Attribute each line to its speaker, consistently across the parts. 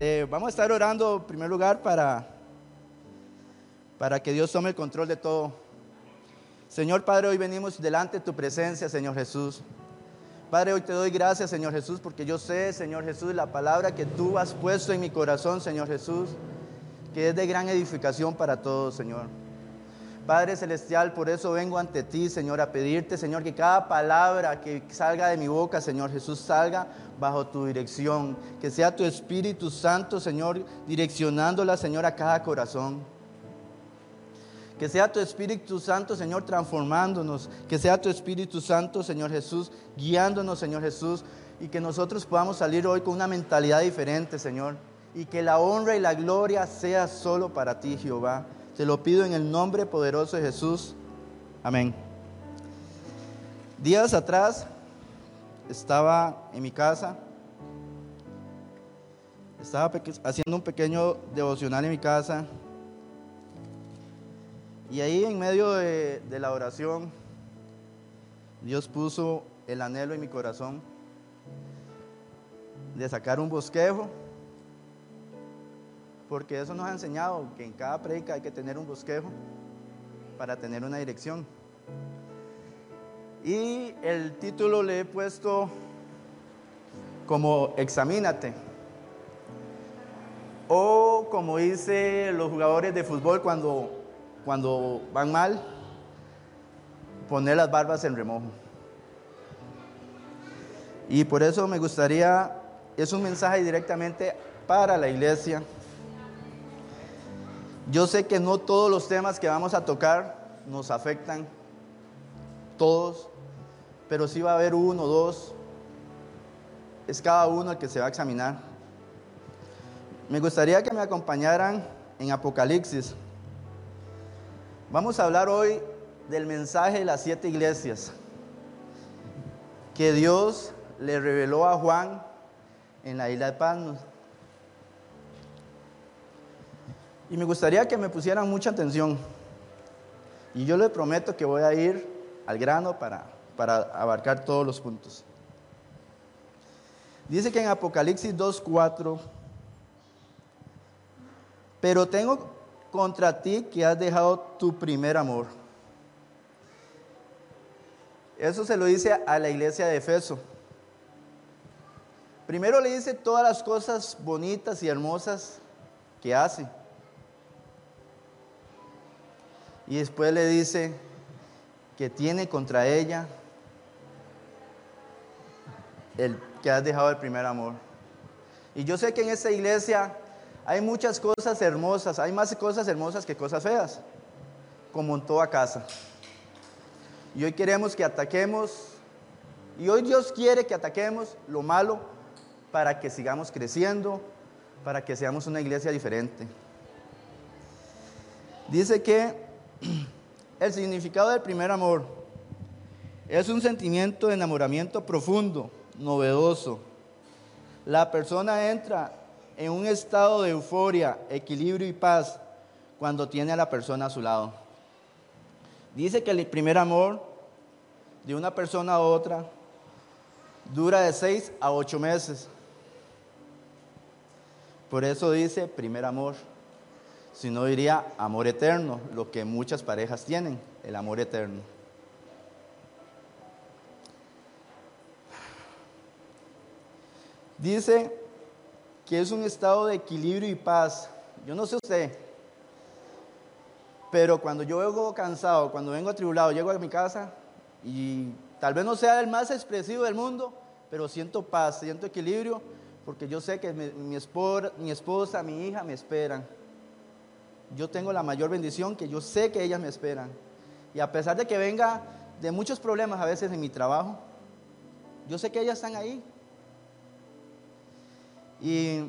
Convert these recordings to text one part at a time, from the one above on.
Speaker 1: Eh, vamos a estar orando en primer lugar para, para que Dios tome el control de todo. Señor Padre, hoy venimos delante de tu presencia, Señor Jesús. Padre, hoy te doy gracias, Señor Jesús, porque yo sé, Señor Jesús, la palabra que tú has puesto en mi corazón, Señor Jesús, que es de gran edificación para todos, Señor. Padre Celestial, por eso vengo ante ti, Señor, a pedirte, Señor, que cada palabra que salga de mi boca, Señor Jesús, salga bajo tu dirección. Que sea tu Espíritu Santo, Señor, direccionándola, Señor, a cada corazón. Que sea tu Espíritu Santo, Señor, transformándonos. Que sea tu Espíritu Santo, Señor Jesús, guiándonos, Señor Jesús. Y que nosotros podamos salir hoy con una mentalidad diferente, Señor. Y que la honra y la gloria sea solo para ti, Jehová. Te lo pido en el nombre poderoso de Jesús. Amén. Días atrás estaba en mi casa. Estaba haciendo un pequeño devocional en mi casa. Y ahí en medio de, de la oración, Dios puso el anhelo en mi corazón de sacar un bosquejo porque eso nos ha enseñado que en cada predica hay que tener un bosquejo para tener una dirección. Y el título le he puesto como examínate. O como dice los jugadores de fútbol cuando, cuando van mal, poner las barbas en remojo. Y por eso me gustaría, es un mensaje directamente para la iglesia, yo sé que no todos los temas que vamos a tocar nos afectan, todos, pero sí va a haber uno, dos, es cada uno el que se va a examinar. Me gustaría que me acompañaran en Apocalipsis. Vamos a hablar hoy del mensaje de las siete iglesias que Dios le reveló a Juan en la isla de Patmos. Y me gustaría que me pusieran mucha atención. Y yo les prometo que voy a ir al grano para, para abarcar todos los puntos. Dice que en Apocalipsis 2.4, pero tengo contra ti que has dejado tu primer amor. Eso se lo dice a la iglesia de Efeso. Primero le dice todas las cosas bonitas y hermosas que hace. Y después le dice que tiene contra ella el que has dejado el primer amor. Y yo sé que en esta iglesia hay muchas cosas hermosas, hay más cosas hermosas que cosas feas, como en toda casa. Y hoy queremos que ataquemos, y hoy Dios quiere que ataquemos lo malo para que sigamos creciendo, para que seamos una iglesia diferente. Dice que el significado del primer amor es un sentimiento de enamoramiento profundo, novedoso. La persona entra en un estado de euforia, equilibrio y paz cuando tiene a la persona a su lado. Dice que el primer amor de una persona a otra dura de seis a ocho meses. Por eso dice primer amor sino diría amor eterno, lo que muchas parejas tienen, el amor eterno. Dice que es un estado de equilibrio y paz. Yo no sé usted, pero cuando yo vengo cansado, cuando vengo atribulado, llego a mi casa y tal vez no sea el más expresivo del mundo, pero siento paz, siento equilibrio, porque yo sé que mi, mi esposa, mi hija me esperan yo tengo la mayor bendición que yo sé que ellas me esperan. Y a pesar de que venga de muchos problemas a veces en mi trabajo, yo sé que ellas están ahí. Y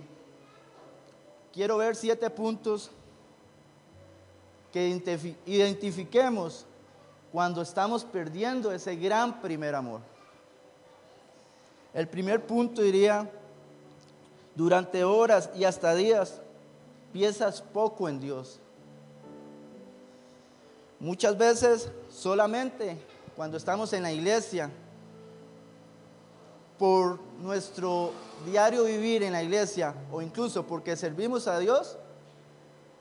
Speaker 1: quiero ver siete puntos que identifiquemos cuando estamos perdiendo ese gran primer amor. El primer punto diría, durante horas y hasta días piensas poco en Dios. Muchas veces solamente cuando estamos en la iglesia por nuestro diario vivir en la iglesia o incluso porque servimos a Dios,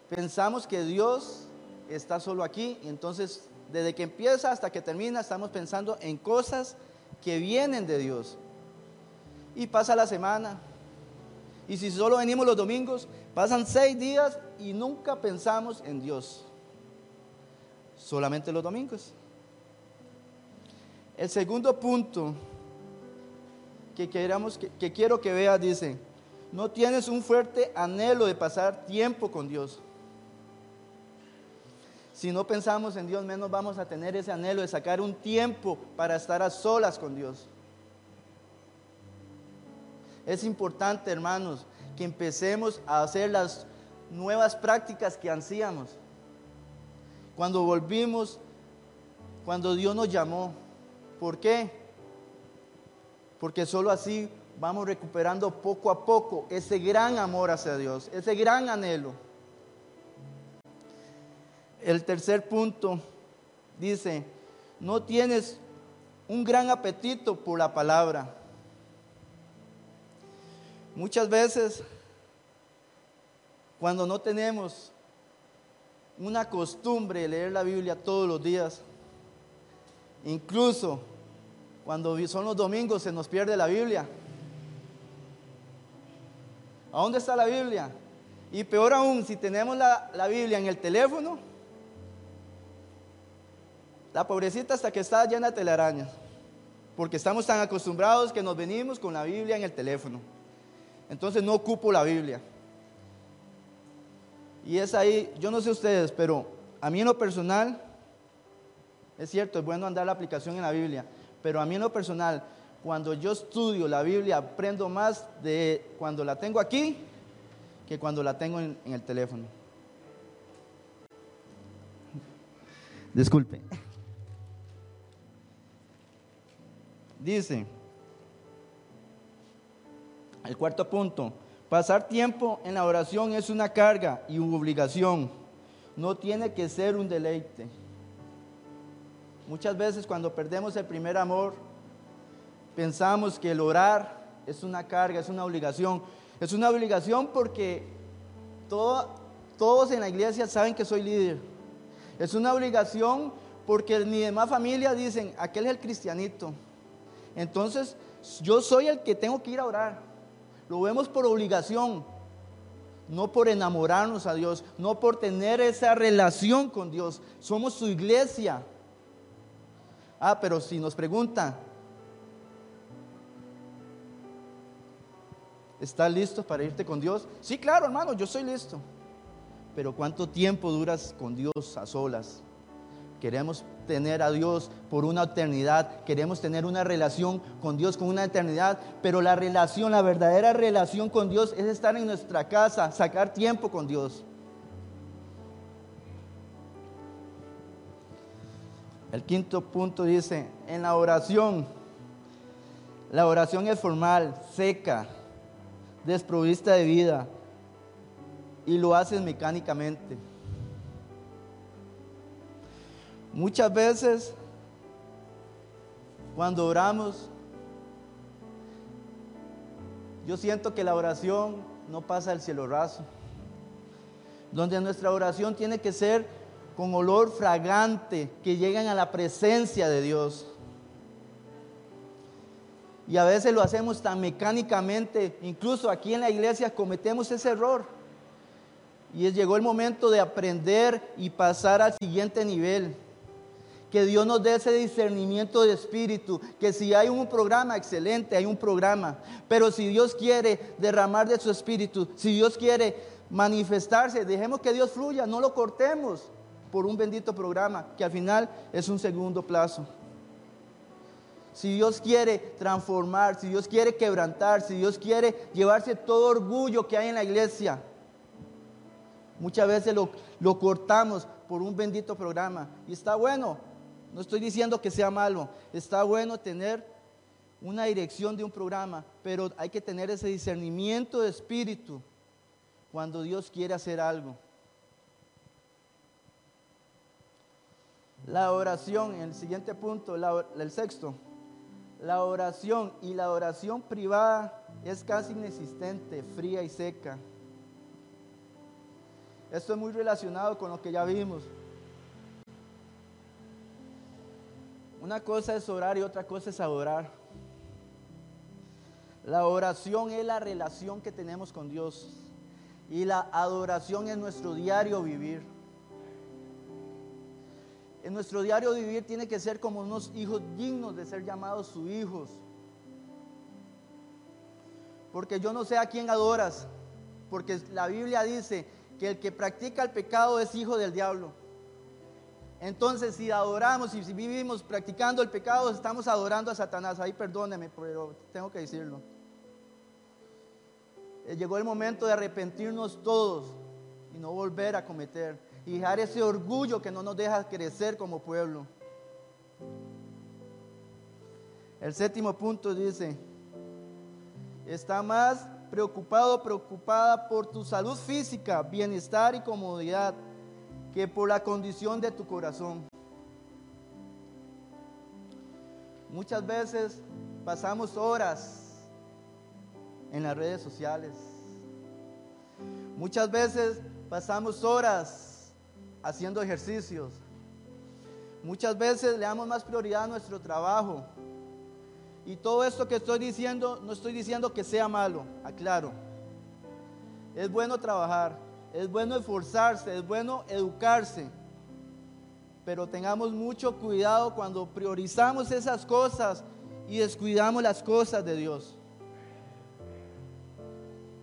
Speaker 1: pensamos que Dios está solo aquí y entonces desde que empieza hasta que termina estamos pensando en cosas que vienen de Dios. Y pasa la semana. Y si solo venimos los domingos, pasan seis días y nunca pensamos en Dios. Solamente los domingos. El segundo punto que, queramos, que, quiero que veas dice, no tienes un fuerte anhelo de pasar tiempo con Dios. Si no pensamos en Dios, menos vamos a tener ese anhelo de sacar un tiempo para estar a solas con Dios. Es importante, hermanos, que empecemos a hacer las nuevas prácticas que ansíamos. Cuando volvimos, cuando Dios nos llamó, ¿Por qué? Porque solo así vamos recuperando poco a poco ese gran amor hacia Dios, ese gran anhelo. El tercer punto dice, no tienes un gran apetito por la palabra. Muchas veces, cuando no tenemos una costumbre de leer la Biblia todos los días, incluso cuando son los domingos se nos pierde la Biblia. ¿A dónde está la Biblia? Y peor aún, si tenemos la, Biblia en el teléfono, la pobrecita hasta que está llena de telarañas, porque estamos tan acostumbrados que nos venimos con la Biblia en el teléfono. Entonces no ocupo la Biblia. Y es ahí, yo no sé ustedes, pero a mí en lo personal, es cierto, es bueno andar la aplicación en la Biblia, pero a mí en lo personal, cuando yo estudio la Biblia, aprendo más de cuando la tengo aquí que cuando la tengo en, el teléfono. Disculpe. Dice, el cuarto punto, pasar tiempo en la oración es una carga y una obligación, no tiene que ser un deleite. Muchas veces cuando perdemos el primer amor, pensamos que el orar es una carga, es una obligación. Es una obligación porque todos en la iglesia saben que soy líder. Es una obligación porque mi demás familia dicen, aquel es el cristianito. Entonces, yo soy el que tengo que ir a orar. Lo vemos por obligación, no por enamorarnos a Dios, no por tener esa relación con Dios. Somos su iglesia. Ah, pero si nos pregunta, ¿estás listo para irte con Dios? Sí, claro, hermano, yo soy listo. Pero ¿cuánto tiempo duras con Dios a solas? Queremos tener a Dios por una eternidad, queremos tener una relación con Dios con una eternidad, pero la relación, la verdadera relación con Dios es estar en nuestra casa, sacar tiempo con Dios. El quinto punto dice, en la oración, la oración es formal, seca, desprovista de vida y lo haces mecánicamente. Muchas veces cuando oramos, yo siento que la oración no pasa al cielo raso, donde nuestra oración tiene que ser con olor fragante que llegan a la presencia de Dios. Y a veces lo hacemos tan mecánicamente, incluso aquí en la iglesia cometemos ese error. Y llegó el momento de aprender y pasar al siguiente nivel. Que Dios nos dé ese discernimiento de espíritu. Que si hay un programa excelente, hay un programa. Pero si Dios quiere derramar de su espíritu, si Dios quiere manifestarse, dejemos que Dios fluya, no lo cortemos por un bendito programa que al final es un segundo plazo. Si Dios quiere transformar, si Dios quiere quebrantar, si Dios quiere llevarse todo orgullo que hay en la iglesia, muchas veces lo, lo cortamos por un bendito programa. Y está bueno, no estoy diciendo que sea malo, está bueno tener una dirección de un programa, pero hay que tener ese discernimiento de espíritu cuando Dios quiere hacer algo. La oración, el siguiente punto, el sexto, La oración y la oración privada es casi inexistente, fría y seca. Esto es muy relacionado con lo que ya vimos. Una cosa es orar y otra cosa es adorar. La oración es la relación que tenemos con Dios y la adoración es nuestro diario vivir. En nuestro diario vivir tiene que ser como unos hijos dignos de ser llamados sus hijos. Porque yo no sé a quién adoras, porque la Biblia dice que el que practica el pecado es hijo del diablo. Entonces, si adoramos y si vivimos practicando el pecado, estamos adorando a Satanás. Ahí perdóneme, pero tengo que decirlo. Eh, llegó el momento de arrepentirnos todos y no volver a cometer y dejar ese orgullo que no nos deja crecer como pueblo. El séptimo punto dice, está más preocupado, preocupada por tu salud física, bienestar y comodidad que por la condición de tu corazón. Muchas veces pasamos horas en las redes sociales. Muchas veces pasamos horas haciendo ejercicios. Muchas veces le damos más prioridad a nuestro trabajo. Y todo esto que estoy diciendo, no estoy diciendo que sea malo, aclaro. Es bueno trabajar, es bueno esforzarse, es bueno educarse. Pero tengamos mucho cuidado cuando priorizamos esas cosas y descuidamos las cosas de Dios.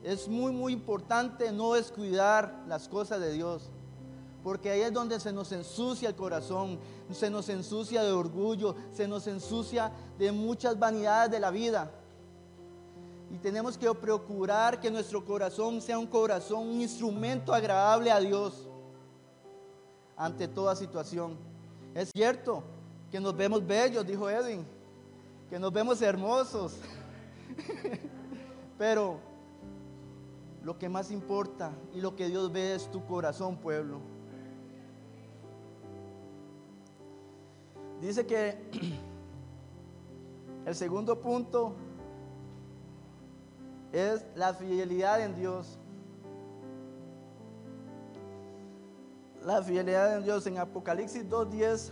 Speaker 1: Es muy, muy importante no descuidar las cosas de Dios. Porque ahí es donde se nos ensucia el corazón, se nos ensucia de orgullo, se nos ensucia de muchas vanidades de la vida. Y tenemos que procurar que nuestro corazón sea un corazón, un instrumento agradable a Dios ante toda situación. Es cierto que nos vemos bellos, dijo Edwin, que nos vemos hermosos. Pero lo que más importa y lo que Dios ve es tu corazón, pueblo. Dice que el segundo punto es la fidelidad en Dios. La fidelidad en Dios en Apocalipsis 2.10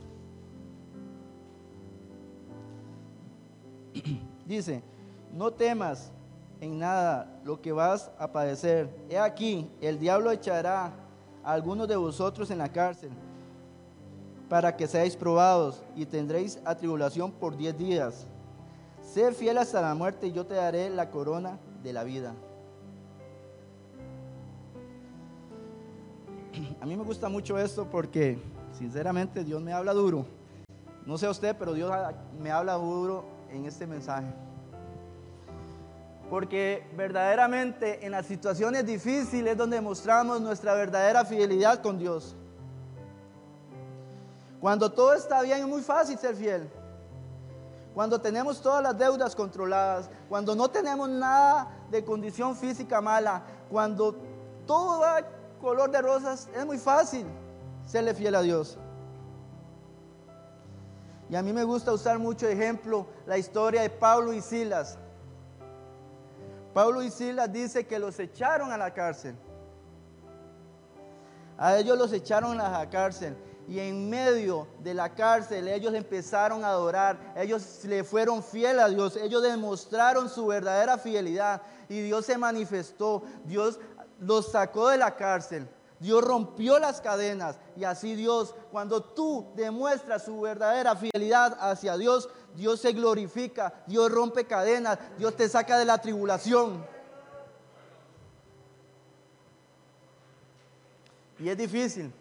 Speaker 1: dice, no temas en nada lo que vas a padecer. He aquí, el diablo echará a algunos de vosotros en la cárcel para que seáis probados y tendréis atribulación por diez días. Sé fiel hasta la muerte y yo te daré la corona de la vida. A mí me gusta mucho esto porque sinceramente Dios me habla duro. No sé usted, pero Dios me habla duro en este mensaje. Porque verdaderamente en las situaciones difíciles es donde mostramos nuestra verdadera fidelidad con Dios. Cuando todo está bien es muy fácil ser fiel. Cuando tenemos todas las deudas controladas, cuando no tenemos nada de condición física mala, cuando todo va color de rosas, es muy fácil serle fiel a Dios. Y a mí me gusta usar mucho ejemplo la historia de Pablo y Silas. Pablo y Silas dice que los echaron a la cárcel. A ellos los echaron a la cárcel. Y en medio de la cárcel ellos empezaron a adorar. Ellos le fueron fieles a Dios. Ellos demostraron su verdadera fidelidad. Y Dios se manifestó. Dios los sacó de la cárcel. Dios rompió las cadenas y así Dios, cuando tú demuestras su verdadera fidelidad hacia Dios, Dios se glorifica, Dios rompe cadenas, Dios te saca de la tribulación. Y es difícil,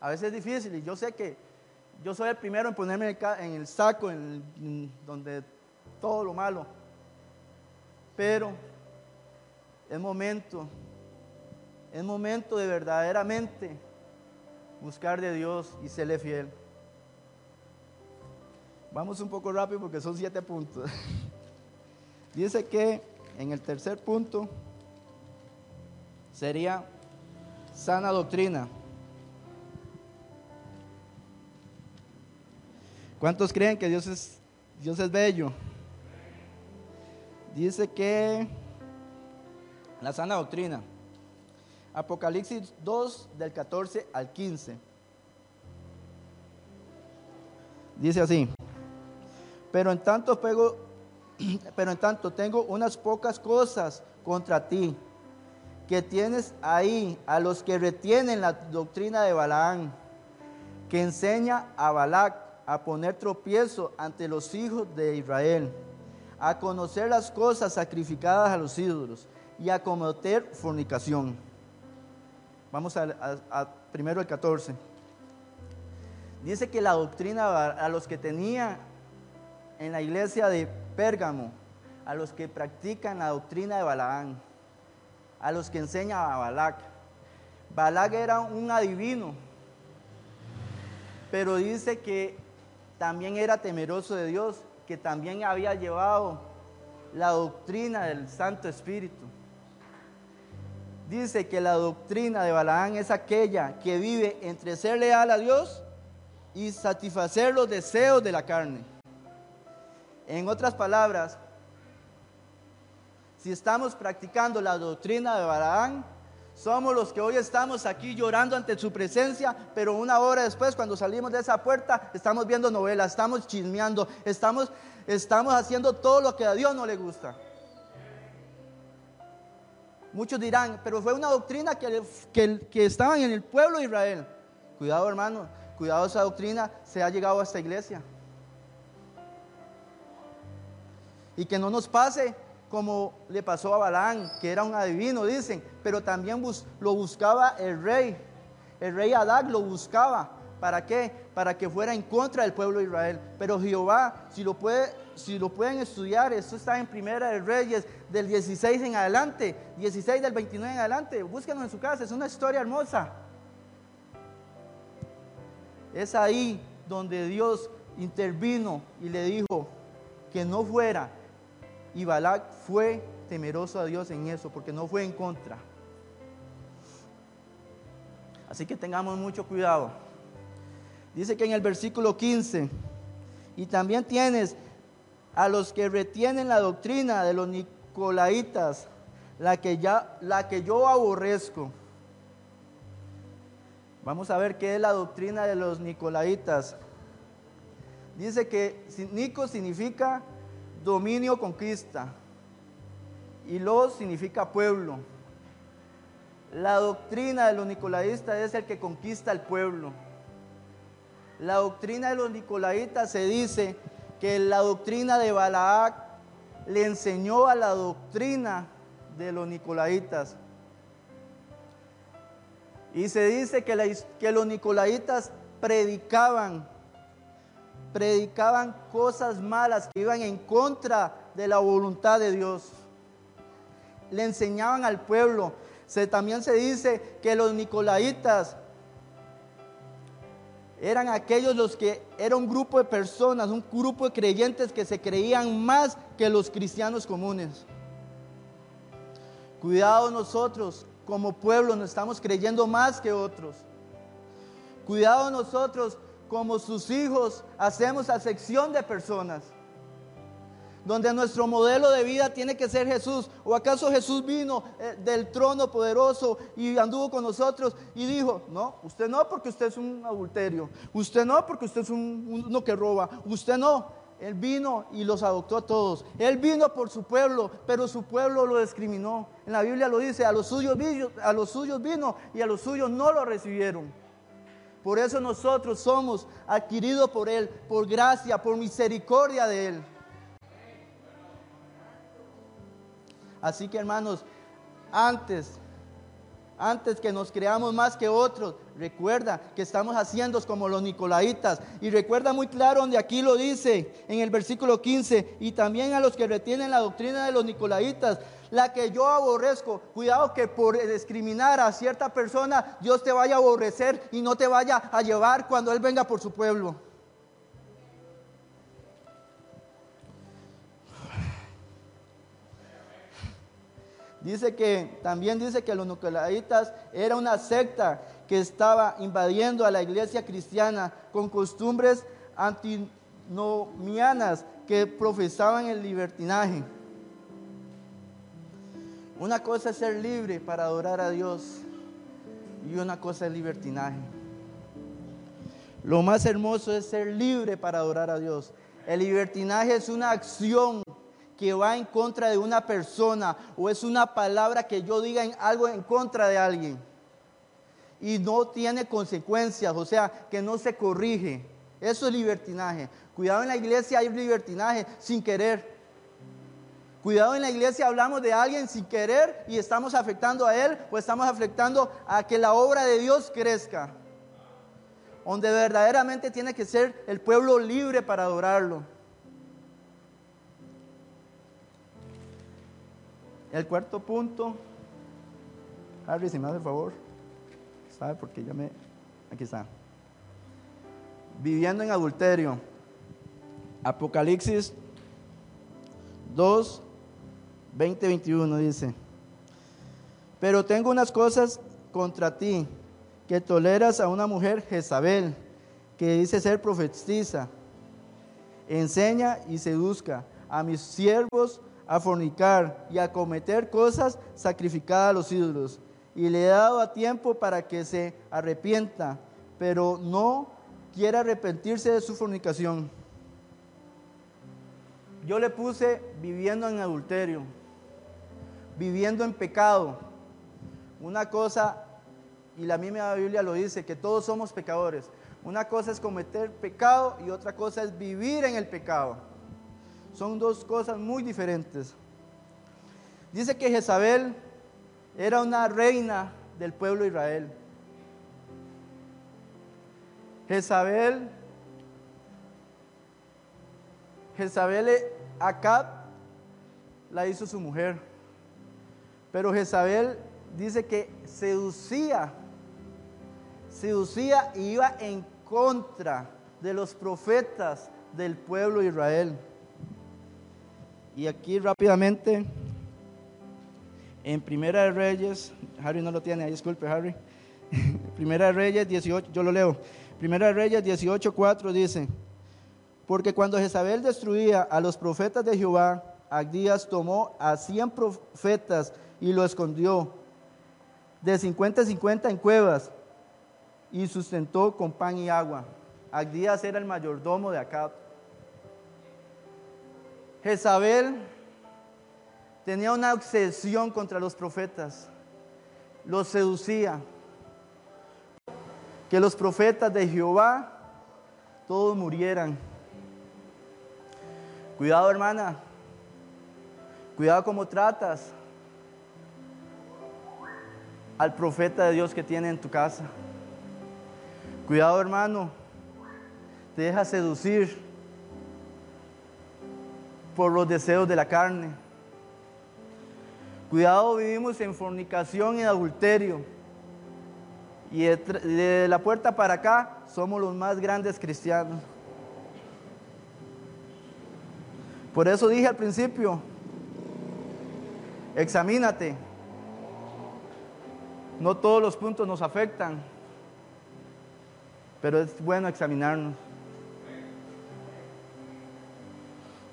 Speaker 1: a veces es difícil y yo sé que yo soy el primero en ponerme en el saco, en donde todo lo malo. Pero es momento es momento de verdaderamente buscar de Dios y serle fiel. Vamos un poco rápido porque son siete puntos. Dice que en el tercer punto sería sana doctrina. ¿Cuántos creen que Dios es, Dios es bello? Dice que la sana doctrina. Apocalipsis 2 del 14 al 15. Dice así. Pero en tanto pego, pero en tanto tengo unas pocas cosas contra ti, que tienes ahí a los que retienen la doctrina de Balaán, que enseña a Balac a poner tropiezo ante los hijos de Israel, a conocer las cosas sacrificadas a los ídolos y a cometer fornicación. Vamos a, primero el 14. Dice que la doctrina a los que tenía en la iglesia de Pérgamo, a los que practican la doctrina de Balaán, a los que enseña a Balac. Balac era un adivino, pero dice que también era temeroso de Dios, que también había llevado la doctrina del Santo Espíritu. Dice que la doctrina de Balaán es aquella que vive entre ser leal a Dios y satisfacer los deseos de la carne. En otras palabras, si estamos practicando la doctrina de Balaán, somos los que hoy estamos aquí llorando ante su presencia, pero una hora después, cuando salimos de esa puerta, estamos viendo novelas, estamos chismeando, estamos, estamos haciendo todo lo que a Dios no le gusta. Muchos dirán, pero fue una doctrina que, que, que estaban en el pueblo de Israel. Cuidado hermano, cuidado esa doctrina se ha llegado a esta iglesia. Y que no nos pase como le pasó a Balán, que era un adivino, dicen, pero también lo buscaba el rey. El rey Adad lo buscaba. ¿Para qué? Para que fuera en contra del pueblo de Israel. Pero Jehová, si lo, si lo pueden estudiar, esto está en Primera de Reyes del 16 en adelante, 16 del 29 en adelante, búsquenlo en su casa, es una historia hermosa. Es ahí donde Dios intervino y le dijo que no fuera y Balak fue temeroso a Dios en eso, porque no fue en contra. Así que tengamos mucho cuidado. Dice que en el versículo 15, y también tienes a los que retienen la doctrina de los nicolaitas, la que, ya, la que yo aborrezco. Vamos a ver qué es la doctrina de los nicolaitas. Dice que Nico significa dominio conquista y lo significa pueblo. La doctrina de los nicolaitas es el que conquista el pueblo. La doctrina de los nicolaitas se dice que la doctrina de Balaac le enseñó a la doctrina de los nicolaitas. Y se dice que, que los nicolaitas predicaban predicaban cosas malas que iban en contra de la voluntad de Dios. Le enseñaban al pueblo. Se, también se dice que los nicolaitas eran aquellos los que era un grupo de personas, un grupo de creyentes que se creían más que los cristianos comunes. Cuidado nosotros, como pueblo, nos estamos creyendo más que otros. Cuidado nosotros como sus hijos, hacemos acepción de personas. Donde nuestro modelo de vida tiene que ser Jesús. ¿O acaso Jesús vino eh, del trono poderoso y anduvo con nosotros y dijo, no, usted no porque usted es un adulterio. Usted no porque usted es un, uno que roba. Usted no. Él vino y los adoptó a todos. Él vino por su pueblo, pero su pueblo lo discriminó. En la Biblia lo dice, a los suyos, a los suyos vino y a los suyos no lo recibieron. Por eso nosotros somos adquiridos por Él, por gracia, por misericordia de Él. Así que hermanos, antes, antes que nos creamos más que otros, recuerda que estamos haciendo como los nicolaitas. Y recuerda muy claro donde aquí lo dice en el versículo 15, y también a los que retienen la doctrina de los nicolaitas, la que yo aborrezco. Cuidado que por discriminar a cierta persona, Dios te vaya a aborrecer y no te vaya a llevar cuando Él venga por su pueblo. Dice que también dice que los nucleaditas era una secta que estaba invadiendo a la iglesia cristiana con costumbres antinomianas que profesaban el libertinaje. Una cosa es ser libre para adorar a Dios y una cosa es libertinaje. Lo más hermoso es ser libre para adorar a Dios. El libertinaje es una acción que va en contra de una persona o es una palabra que yo diga en algo en contra de alguien y no tiene consecuencias, o sea, que no se corrige. Eso es libertinaje. Cuidado en la iglesia hay libertinaje sin querer. Cuidado en la iglesia hablamos de alguien sin querer y estamos afectando a él o estamos afectando a que la obra de Dios crezca. Donde verdaderamente tiene que ser el pueblo libre para adorarlo. El cuarto punto, Harry, si me hace favor, ¿sabe? Porque ya me. Aquí está. Viviendo en adulterio. Apocalipsis 2, 20, 21 dice: Pero tengo unas cosas contra ti, que toleras a una mujer Jezabel, que dice ser profetiza, enseña y seduzca a mis siervos a fornicar y a cometer cosas sacrificadas a los ídolos. Y le he dado a tiempo para que se arrepienta, pero no quiere arrepentirse de su fornicación. Yo le puse viviendo en adulterio, viviendo en pecado. Una cosa, y la misma Biblia lo dice, que todos somos pecadores. Una cosa es cometer pecado y otra cosa es vivir en el pecado. Son dos cosas muy diferentes. Dice que Jezabel era una reina del pueblo de Israel. Jezabel, Jezabel Acab la hizo su mujer. Pero Jezabel dice que seducía, seducía y iba en contra de los profetas del pueblo de Israel. Y aquí rápidamente, en Primera de Reyes, Harry no lo tiene, ahí disculpe Harry. Primera de Reyes 18, yo lo leo. Primera de Reyes 18, 4 dice, porque cuando Jezabel destruía a los profetas de Jehová, Agdías tomó a 100 profetas y lo escondió de 50 a 50 en cuevas y sustentó con pan y agua. Agdías era el mayordomo de Acab. Jezabel tenía una obsesión contra los profetas, los seducía. Que los profetas de Jehová todos murieran. Cuidado hermana, cuidado como tratas al profeta de Dios que tiene en tu casa. Cuidado hermano, te deja seducir por los deseos de la carne. Cuidado, vivimos en fornicación y adulterio. Y de, la puerta para acá somos los más grandes cristianos. Por eso dije al principio, examínate. No todos los puntos nos afectan, pero es bueno examinarnos.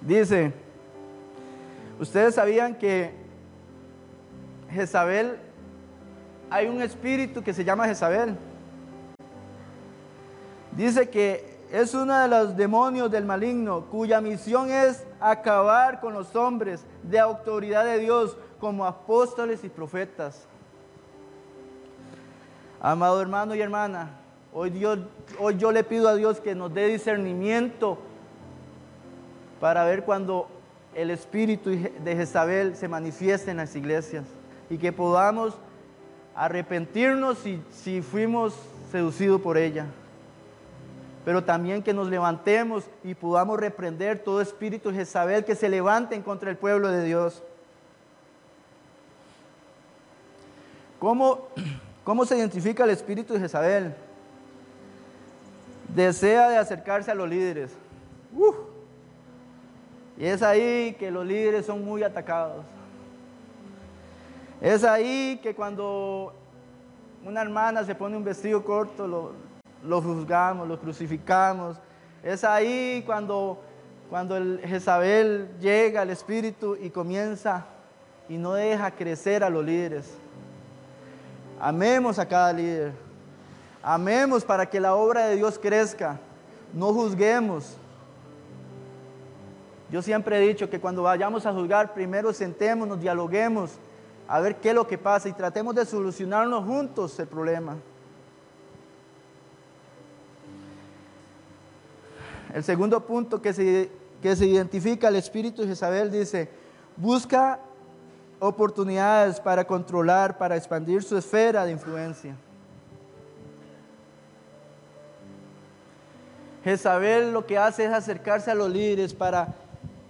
Speaker 1: Dice, ustedes sabían que Jezabel, hay un espíritu que se llama Jezabel. Dice que es uno de los demonios del maligno cuya misión es acabar con los hombres de autoridad de Dios como apóstoles y profetas. Amado hermano y hermana, hoy, Dios, hoy yo le pido a Dios que nos dé discernimiento para ver cuando el espíritu de Jezabel se manifieste en las iglesias y que podamos arrepentirnos si, fuimos seducidos por ella. Pero también que nos levantemos y podamos reprender todo espíritu de Jezabel que se levante en contra del pueblo de Dios. ¿Cómo, ¿Cómo se identifica el espíritu de Jezabel? Desea de acercarse a los líderes. Y es ahí que los líderes son muy atacados. Es ahí que cuando una hermana se pone un vestido corto, lo, juzgamos, lo crucificamos. Es ahí cuando, cuando el Jezabel llega al Espíritu y comienza y no deja crecer a los líderes. Amemos a cada líder. Amemos para que la obra de Dios crezca. No juzguemos. Yo siempre he dicho que cuando vayamos a juzgar, primero sentémonos, dialoguemos, a ver qué es lo que pasa y tratemos de solucionarnos juntos el problema. El segundo punto que se, que se identifica el espíritu de Jezabel dice, busca oportunidades para controlar, para expandir su esfera de influencia. Jezabel lo que hace es acercarse a los líderes para,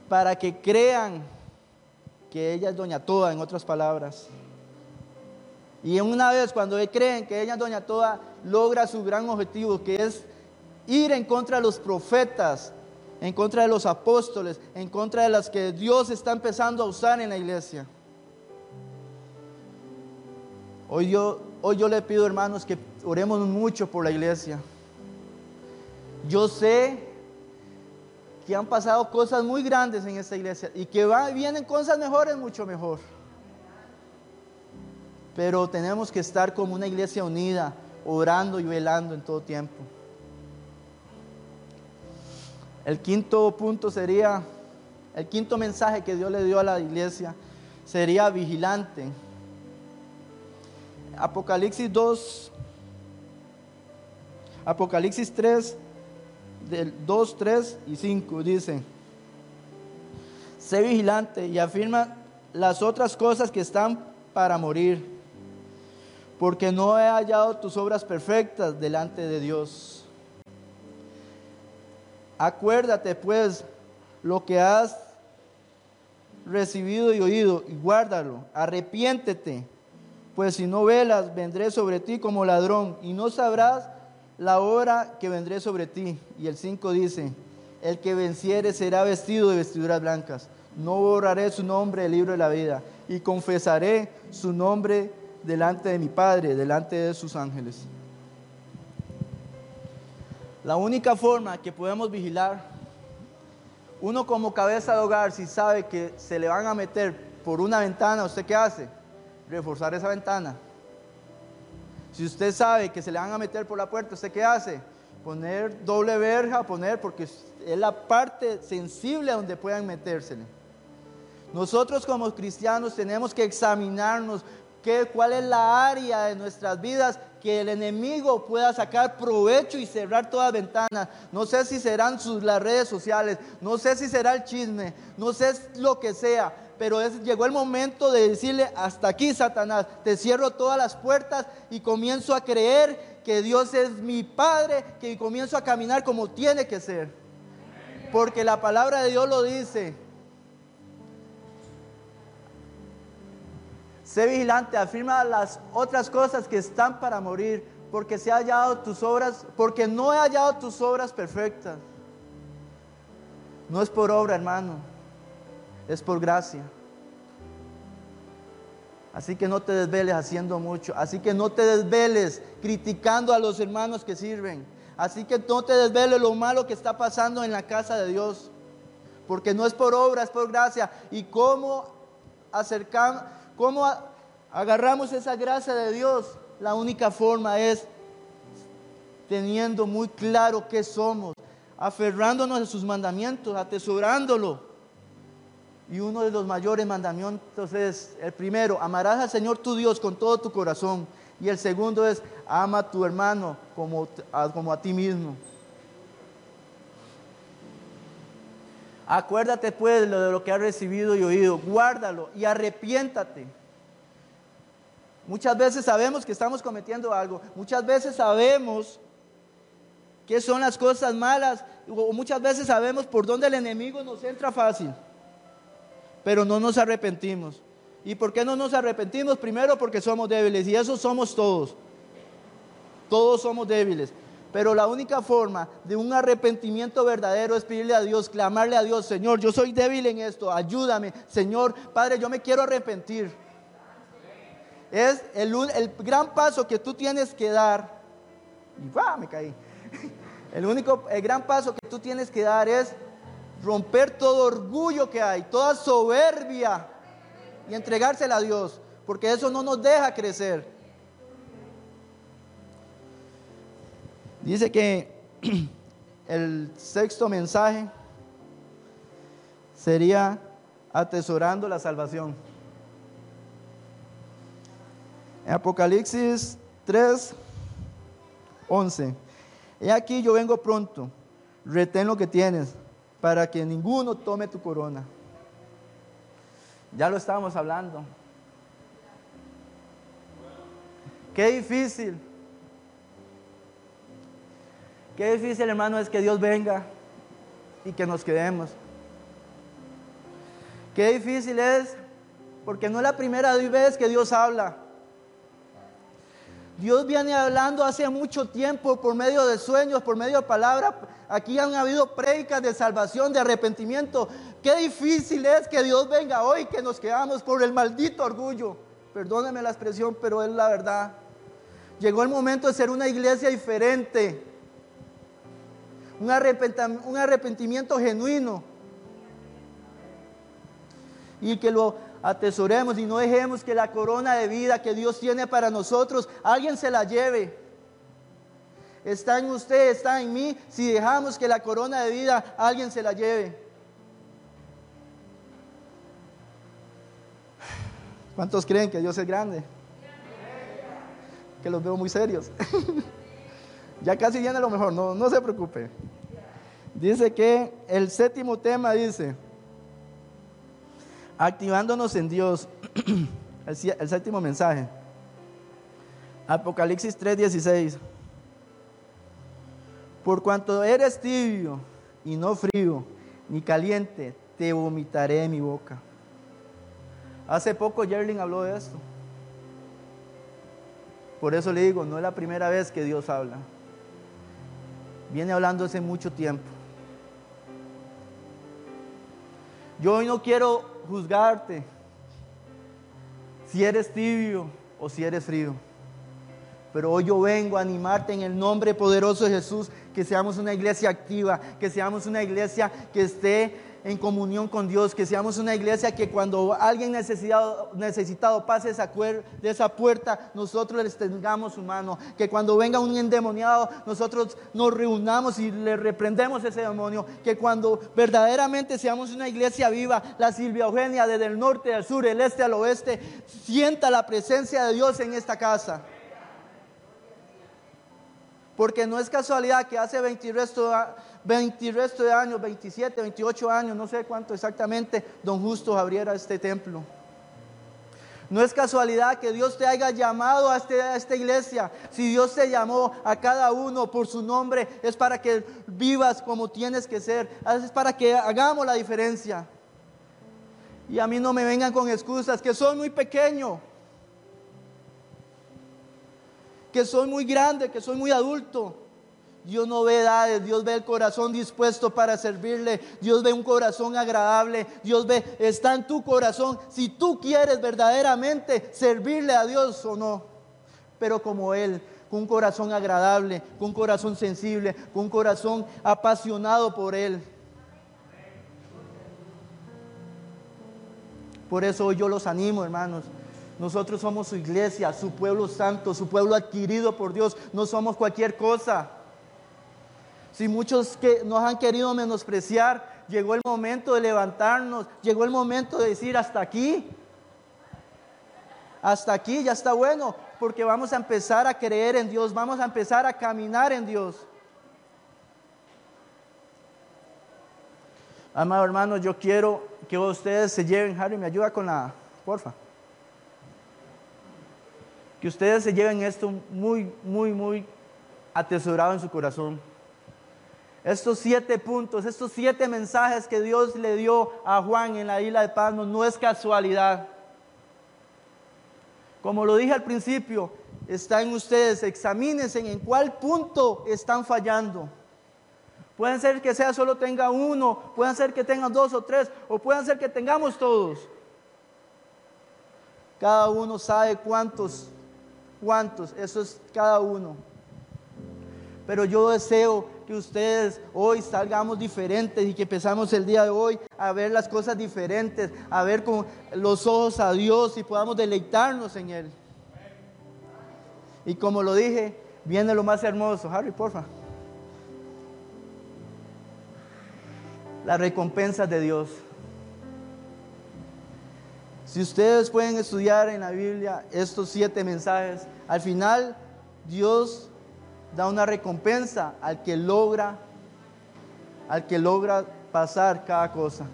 Speaker 1: para que crean que ella es doña toda, en otras palabras. Y una vez cuando creen que ella es doña toda, logra su gran objetivo, que es ir en contra de los profetas, en contra de los apóstoles, en contra de las que Dios está empezando a usar en la iglesia. Hoy yo, hoy yo le pido, hermanos, que oremos mucho por la iglesia. Yo sé que han pasado cosas muy grandes en esta iglesia y que vienen cosas mejores, mucho mejor. Pero tenemos que estar como una iglesia unida, orando y velando en todo tiempo. El quinto punto sería, el quinto mensaje que Dios le dio a la iglesia sería vigilante. Apocalipsis 2, Apocalipsis 3, del 2, 3 y 5 dice, sé vigilante y afirma las otras cosas que están para morir, porque no he hallado tus obras perfectas delante de Dios. Acuérdate pues lo que has recibido y oído y guárdalo, arrepiéntete pues si no velas, vendré sobre ti como ladrón y no sabrás la hora que vendré sobre ti. Y el 5 dice, el que venciere será vestido de vestiduras blancas. No borraré su nombre del libro de la vida y confesaré su nombre delante de mi Padre, delante de sus ángeles. La única forma que podemos vigilar, uno como cabeza de hogar, si sabe que se le van a meter por una ventana, ¿usted qué hace? reforzar esa ventana. Si usted sabe que se le van a meter por la puerta, ¿usted qué hace? Poner doble verja, poner, porque es la parte sensible a donde puedan metérsele. Nosotros como cristianos tenemos que examinarnos qué, cuál es la área de nuestras vidas que el enemigo pueda sacar provecho y cerrar todas ventanas. No sé si serán sus, las redes sociales, no sé si será el chisme, no sé lo que sea, pero llegó el momento de decirle, hasta aquí Satanás, te cierro todas las puertas y comienzo a creer que Dios es mi Padre, que comienzo a caminar como tiene que ser. Porque la palabra de Dios lo dice. Sé vigilante, afirma las otras cosas que están para morir, porque se ha hallado tus obras, porque no he hallado tus obras perfectas. No es por obra, hermano es por gracia. Así que no te desveles haciendo mucho. Así que no te desveles criticando a los hermanos que sirven. Así que no te desveles lo malo que está pasando en la casa de Dios. Porque no es por obra, es por gracia. ¿Y cómo acercamos, cómo agarramos esa gracia de Dios? La única forma es teniendo muy claro qué somos, aferrándonos a sus mandamientos, atesorándolo. Y uno de los mayores mandamientos es, el primero, amarás al Señor tu Dios con todo tu corazón. Y el segundo es, ama a tu hermano como a, ti mismo. Acuérdate pues de lo que has recibido y oído, guárdalo y arrepiéntate. Muchas veces sabemos que estamos cometiendo algo, muchas veces sabemos qué son las cosas malas, o muchas veces sabemos por dónde el enemigo nos entra fácil pero no nos arrepentimos. ¿Y por qué no nos arrepentimos? Primero porque somos débiles y eso somos todos. Todos somos débiles. Pero la única forma de un arrepentimiento verdadero es pedirle a Dios, clamarle a Dios, Señor, yo soy débil en esto, ayúdame. Señor, Padre, yo me quiero arrepentir. Es el, gran paso que tú tienes que dar. Y va, me caí. El único, el gran paso que tú tienes que dar es romper todo orgullo que hay, toda soberbia y entregársela a Dios, porque eso no nos deja crecer. Dice que el sexto mensaje sería atesorando la salvación. En Apocalipsis 3, 11. He aquí yo vengo pronto, retén lo que tienes, para que ninguno tome tu corona. Ya lo estábamos hablando. Qué difícil. Qué difícil, hermano, es que Dios venga y que nos quedemos. Qué difícil es, porque no es la primera vez que Dios habla. Dios viene hablando hace mucho tiempo por medio de sueños, por medio de palabras. Aquí han habido predicas de salvación, de arrepentimiento. Qué difícil es que Dios venga hoy, que nos quedamos por el maldito orgullo. Perdóneme la expresión, pero es la verdad. Llegó el momento de ser una iglesia diferente. Un, un arrepentimiento genuino. Y que lo atesoremos y no dejemos que la corona de vida que Dios tiene para nosotros, alguien se la lleve. Está en usted, está en mí, si dejamos que la corona de vida alguien se la lleve. ¿Cuántos creen que Dios es grande? Que los veo muy serios. ya casi viene lo mejor, no, no se preocupe. Dice que el séptimo tema dice, activándonos en Dios. El, séptimo mensaje. Apocalipsis 3:16. Por cuanto eres tibio y no frío, ni caliente, te vomitaré en mi boca. Hace poco Yerling habló de esto. Por eso le digo, no es la primera vez que Dios habla. Viene hablando hace mucho tiempo. Yo hoy no quiero juzgarte si eres tibio o si eres frío. Pero hoy yo vengo a animarte en el nombre poderoso de Jesús, que seamos una iglesia activa, que seamos una iglesia que esté en comunión con Dios, que seamos una iglesia que cuando alguien necesitado, necesitado pase esa de esa puerta, nosotros les tengamos su mano, que cuando venga un endemoniado, nosotros nos reunamos y le reprendemos ese demonio, que cuando verdaderamente seamos una iglesia viva, la Silvia Eugenia desde el norte al sur, el este al oeste, sienta la presencia de Dios en esta casa. Porque no es casualidad que hace 20 resto, 20 resto de años, 27, 28 años, no sé cuánto exactamente, don Justo abriera este templo. No es casualidad que Dios te haya llamado a, este, a, esta iglesia. Si Dios te llamó a cada uno por su nombre, es para que vivas como tienes que ser. Es para que hagamos la diferencia. Y a mí no me vengan con excusas, que soy muy pequeño que soy muy grande, que soy muy adulto. Dios no ve edades, Dios ve el corazón dispuesto para servirle, Dios ve un corazón agradable, Dios ve, está en tu corazón si tú quieres verdaderamente servirle a Dios o no. Pero como Él, con un corazón agradable, con un corazón sensible, con un corazón apasionado por Él. Por eso yo los animo, hermanos, nosotros somos su iglesia, su pueblo santo, su pueblo adquirido por Dios. No somos cualquier cosa. Si muchos que nos han querido menospreciar, llegó el momento de levantarnos, llegó el momento de decir hasta aquí. Hasta aquí ya está bueno, porque vamos a empezar a creer en Dios, vamos a empezar a caminar en Dios. Amado hermano, yo quiero que ustedes se lleven, Harry, me ayuda con la, porfa que ustedes se lleven esto muy, muy, muy atesorado en su corazón. Estos siete puntos, estos siete mensajes que Dios le dio a Juan en la isla de Palmos no es casualidad. Como lo dije al principio, está en ustedes, examínense en cuál punto están fallando. Pueden ser que sea solo tenga uno, pueden ser que tengan dos o tres, o pueden ser que tengamos todos. Cada uno sabe cuántos ¿Cuántos? Eso es cada uno. Pero yo deseo que ustedes hoy salgamos diferentes y que empezamos el día de hoy a ver las cosas diferentes, a ver con los ojos a Dios y podamos deleitarnos en Él. Y como lo dije, viene lo más hermoso. Harry, porfa. Las recompensas de Dios. Si ustedes pueden estudiar en la Biblia estos siete mensajes, al final Dios da una recompensa al que logra, al que logra pasar cada cosa.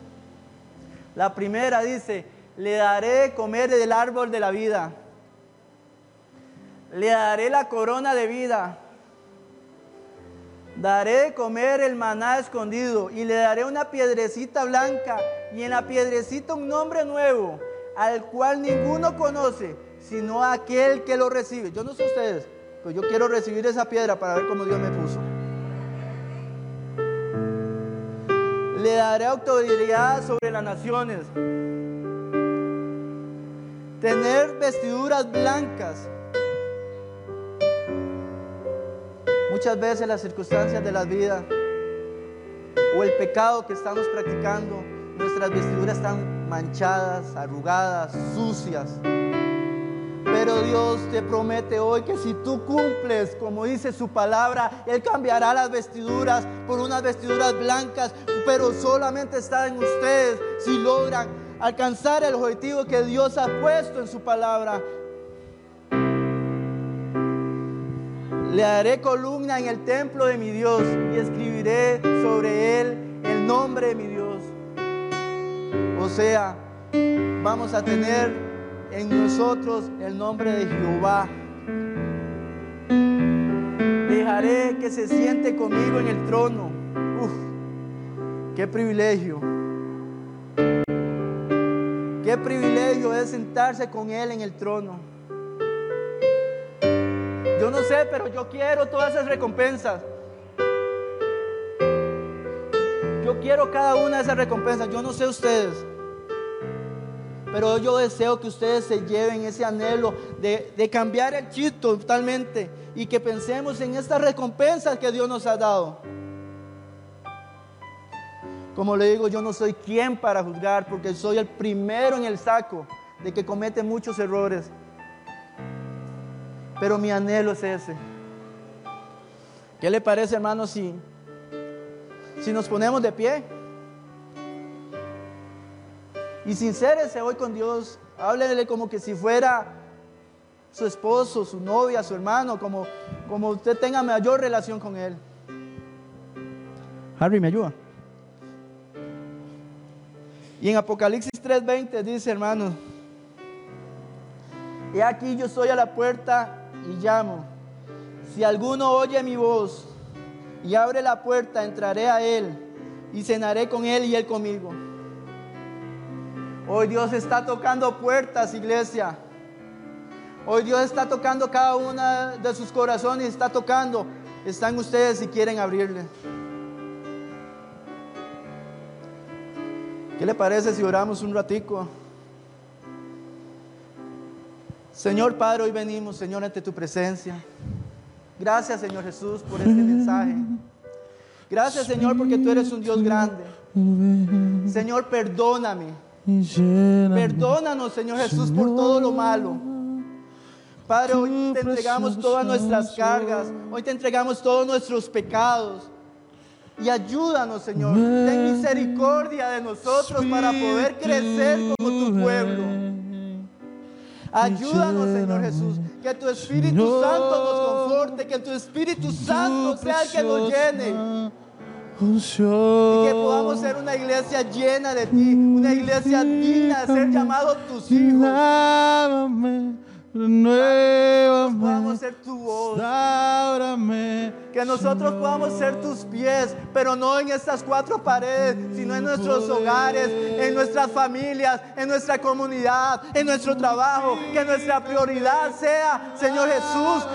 Speaker 1: La primera dice, le daré comer del árbol de la vida. Le daré la corona de vida. Daré comer el maná escondido y le daré una piedrecita blanca y en la piedrecita un nombre nuevo, al cual ninguno conoce, sino aquel que lo recibe. Yo no sé ustedes, pues yo quiero recibir esa piedra para ver cómo Dios me puso. Le daré autoridad sobre las naciones. Tener vestiduras blancas. Muchas veces las circunstancias de la vida o el pecado que estamos practicando, nuestras vestiduras están manchadas, arrugadas, sucias. Pero Dios te promete hoy que si tú cumples, como dice su palabra, Él cambiará las vestiduras por unas vestiduras blancas, pero solamente está en ustedes si logran alcanzar el objetivo que Dios ha puesto en su palabra. Le haré columna en el templo de mi Dios y escribiré sobre él el nombre de mi Dios. O sea, vamos a tener en nosotros el nombre de Jehová. Dejaré que se siente conmigo en el trono. Uf, qué privilegio. Qué privilegio es sentarse con Él en el trono. Yo no sé, pero yo quiero todas esas recompensas. Yo quiero cada una de esas recompensas. Yo no sé ustedes. Pero yo deseo que ustedes se lleven ese anhelo de, cambiar el chip totalmente y que pensemos en estas recompensas que Dios nos ha dado. Como le digo, yo no soy quien para juzgar porque soy el primero en el saco de que comete muchos errores. Pero mi anhelo es ese. ¿Qué le parece, hermano, si, si nos ponemos de pie? Y sincérese hoy con Dios. Háblele como que si fuera su esposo, su novia, su hermano, como, como usted tenga mayor relación con él. Harry, ¿me ayuda? Y en Apocalipsis 3:20 dice, hermano, he aquí yo estoy a la puerta y llamo. Si alguno oye mi voz y abre la puerta, entraré a él y cenaré con él y él conmigo. Hoy Dios está tocando puertas, iglesia. Hoy Dios está tocando cada una de sus corazones, está tocando. Están ustedes si quieren abrirle. ¿Qué le parece si oramos un ratico? Señor Padre, hoy venimos, Señor, ante tu presencia. Gracias, Señor Jesús, por este mensaje. Gracias, Señor, porque tú eres un Dios grande. Señor, perdóname Perdónanos, Señor Jesús, por todo lo malo. Padre, hoy te entregamos todas nuestras cargas, hoy te entregamos todos nuestros pecados. Y ayúdanos, Señor. Ten misericordia de nosotros para poder crecer como tu pueblo. Ayúdanos, Señor Jesús. Que tu Espíritu Santo nos conforte, que tu Espíritu Santo sea el que nos llene. Y que podamos ser una iglesia llena de ti, una iglesia digna de ser llamados tus hijos. Que podamos ser tu voz. Que nosotros podamos ser tus pies, pero no en estas cuatro paredes, sino en nuestros hogares, en nuestras familias, en nuestra comunidad, en nuestro trabajo. Que nuestra prioridad sea, Señor Jesús,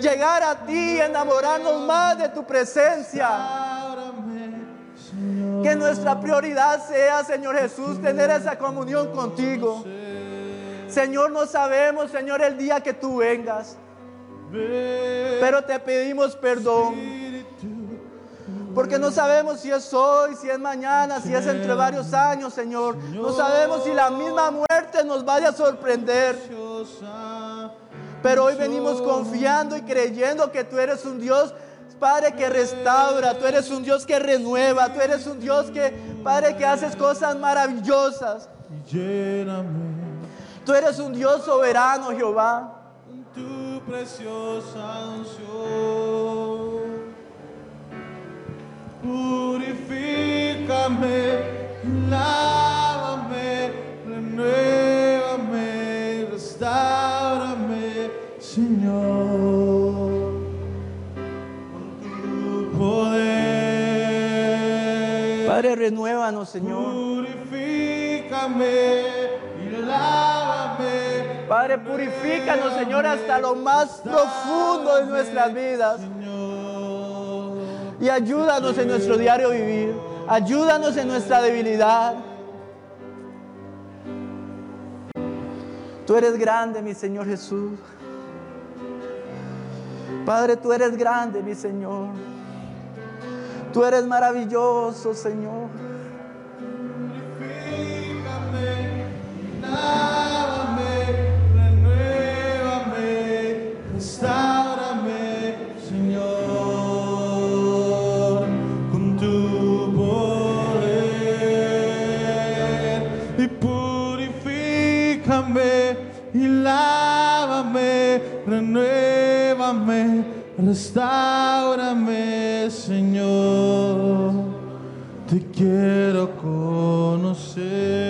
Speaker 1: llegar a ti y enamorarnos más de tu presencia. Que nuestra prioridad sea, Señor Jesús, tener esa comunión contigo. Señor, no sabemos, Señor, el día que tú vengas. Pero te pedimos perdón. Porque no sabemos si es hoy, si es mañana, si es entre varios años, Señor. No sabemos si la misma muerte nos vaya a sorprender. Pero hoy venimos confiando y creyendo que tú eres un Dios, Padre, que restaura, tú eres un Dios que renueva, tú eres un Dios que, Padre, que haces cosas maravillosas. Tú eres un Dios soberano, Jehová.
Speaker 2: Tu preciosa unción. Purifícame, lávame, renuévame, restaurame, Señor.
Speaker 1: Padre, renuévanos, Señor.
Speaker 2: Purifícame y lávame.
Speaker 1: Padre, purifícanos, Señor, hasta lo más profundo de nuestras vidas. Y ayúdanos en nuestro diario vivir. Ayúdanos en nuestra debilidad. Tú eres grande, mi Señor Jesús. Padre, tú eres grande, mi Señor. Tú eres maravilloso, Señor.
Speaker 2: Purifícame, lávame, renuévame, restaurame, Señor, con tu poder. Y purifícame y lávame, renuévame, restaurame, Señor, te quiero conocer.